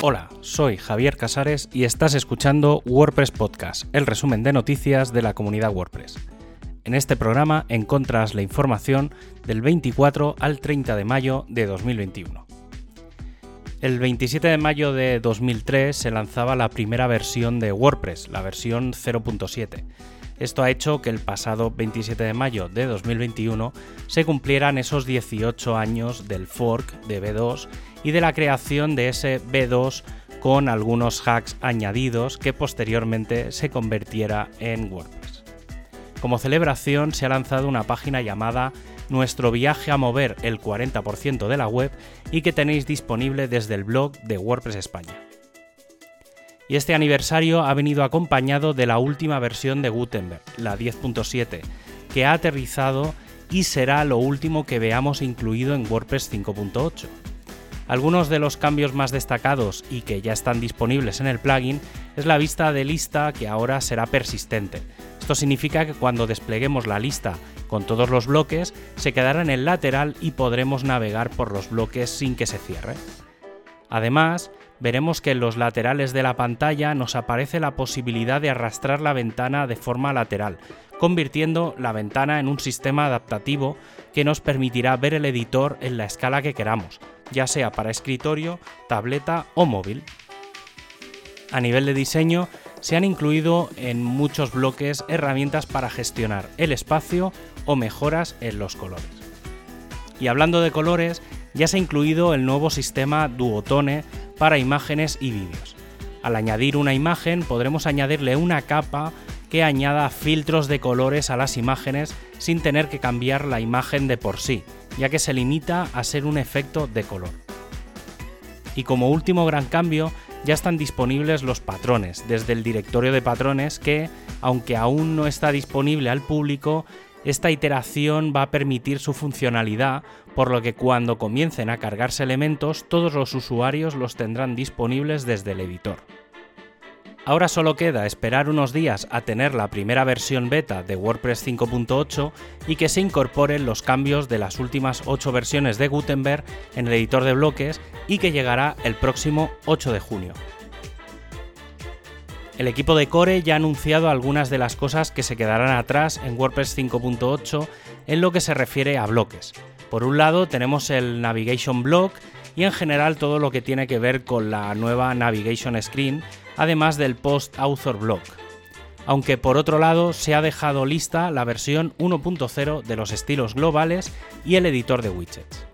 Hola, soy Javier Casares y estás escuchando WordPress Podcast, el resumen de noticias de la comunidad WordPress. En este programa encontras la información del 24 al 30 de mayo de 2021. El 27 de mayo de 2003 se lanzaba la primera versión de WordPress, la versión 0.7. Esto ha hecho que el pasado 27 de mayo de 2021 se cumplieran esos 18 años del fork de B2 y de la creación de ese B2 con algunos hacks añadidos que posteriormente se convirtiera en WordPress. Como celebración se ha lanzado una página llamada nuestro viaje a mover el 40% de la web y que tenéis disponible desde el blog de WordPress España. Y este aniversario ha venido acompañado de la última versión de Gutenberg, la 10.7, que ha aterrizado y será lo último que veamos incluido en WordPress 5.8. Algunos de los cambios más destacados y que ya están disponibles en el plugin es la vista de lista que ahora será persistente. Esto significa que cuando despleguemos la lista con todos los bloques, se quedará en el lateral y podremos navegar por los bloques sin que se cierre. Además, veremos que en los laterales de la pantalla nos aparece la posibilidad de arrastrar la ventana de forma lateral, convirtiendo la ventana en un sistema adaptativo que nos permitirá ver el editor en la escala que queramos, ya sea para escritorio, tableta o móvil. A nivel de diseño, se han incluido en muchos bloques herramientas para gestionar el espacio o mejoras en los colores. Y hablando de colores, ya se ha incluido el nuevo sistema Duotone para imágenes y vídeos. Al añadir una imagen podremos añadirle una capa que añada filtros de colores a las imágenes sin tener que cambiar la imagen de por sí, ya que se limita a ser un efecto de color. Y como último gran cambio, ya están disponibles los patrones desde el directorio de patrones que, aunque aún no está disponible al público, esta iteración va a permitir su funcionalidad, por lo que cuando comiencen a cargarse elementos, todos los usuarios los tendrán disponibles desde el editor. Ahora solo queda esperar unos días a tener la primera versión beta de WordPress 5.8 y que se incorporen los cambios de las últimas 8 versiones de Gutenberg en el editor de bloques y que llegará el próximo 8 de junio. El equipo de Core ya ha anunciado algunas de las cosas que se quedarán atrás en WordPress 5.8 en lo que se refiere a bloques. Por un lado tenemos el Navigation Block y en general todo lo que tiene que ver con la nueva Navigation Screen además del Post Author Block. Aunque por otro lado se ha dejado lista la versión 1.0 de los estilos globales y el editor de widgets.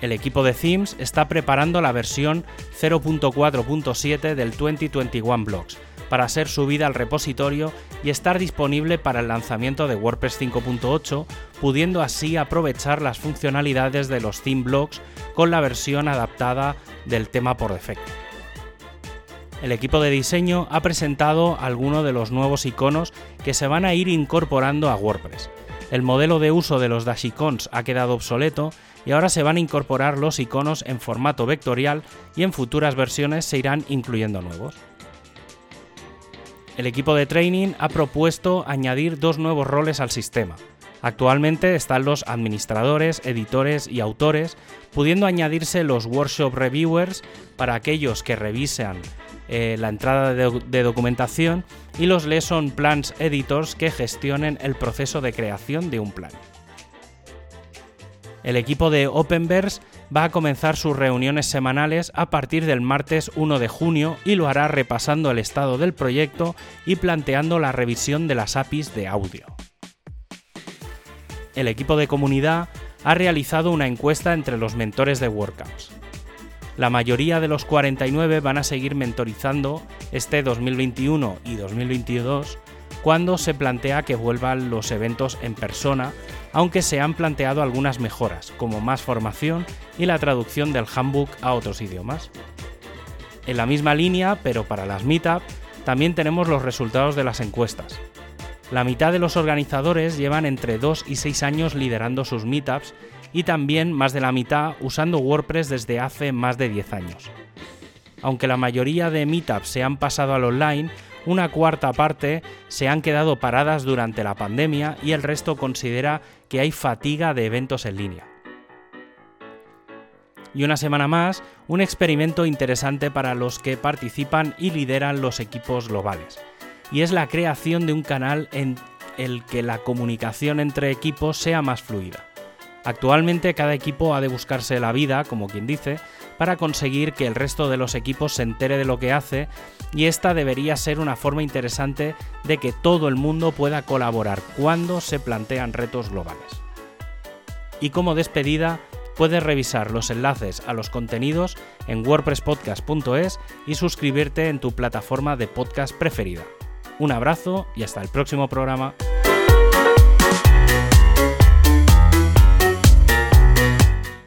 El equipo de Themes está preparando la versión 0.4.7 del 2021 Blocks para ser subida al repositorio y estar disponible para el lanzamiento de WordPress 5.8, pudiendo así aprovechar las funcionalidades de los theme blocks con la versión adaptada del tema por defecto el equipo de diseño ha presentado algunos de los nuevos iconos que se van a ir incorporando a WordPress. El modelo de uso de los dashicons ha quedado obsoleto y ahora se van a incorporar los iconos en formato vectorial y en futuras versiones se irán incluyendo nuevos. El equipo de training ha propuesto añadir dos nuevos roles al sistema. Actualmente están los administradores, editores y autores, pudiendo añadirse los workshop reviewers para aquellos que revisan eh, la entrada de, documentación y los Lesson Plans Editors que gestionen el proceso de creación de un plan. El equipo de Openverse va a comenzar sus reuniones semanales a partir del martes 1 de junio y lo hará repasando el estado del proyecto y planteando la revisión de las APIs de audio. El equipo de comunidad ha realizado una encuesta entre los mentores de WordCamps. La mayoría de los 49 van a seguir mentorizando este 2021 y 2022 cuando se plantea que vuelvan los eventos en persona, aunque se han planteado algunas mejoras, como más formación y la traducción del handbook a otros idiomas. En la misma línea, pero para las Meetup, también tenemos los resultados de las encuestas. La mitad de los organizadores llevan entre 2 y 6 años liderando sus meetups y también más de la mitad usando WordPress desde hace más de 10 años. Aunque la mayoría de meetups se han pasado al online, una cuarta parte se han quedado paradas durante la pandemia y el resto considera que hay fatiga de eventos en línea. y una semana más, un experimento interesante para los que participan y lideran los equipos globales. Y es la creación de un canal en el que la comunicación entre equipos sea más fluida. Actualmente cada equipo ha de buscarse la vida, como quien dice, para conseguir que el resto de los equipos se entere de lo que hace y esta debería ser una forma interesante de que todo el mundo pueda colaborar cuando se plantean retos globales. Y como despedida, puedes revisar los enlaces a los contenidos en wordpresspodcast.es y suscribirte en tu plataforma de podcast preferida. Un abrazo y hasta el próximo programa.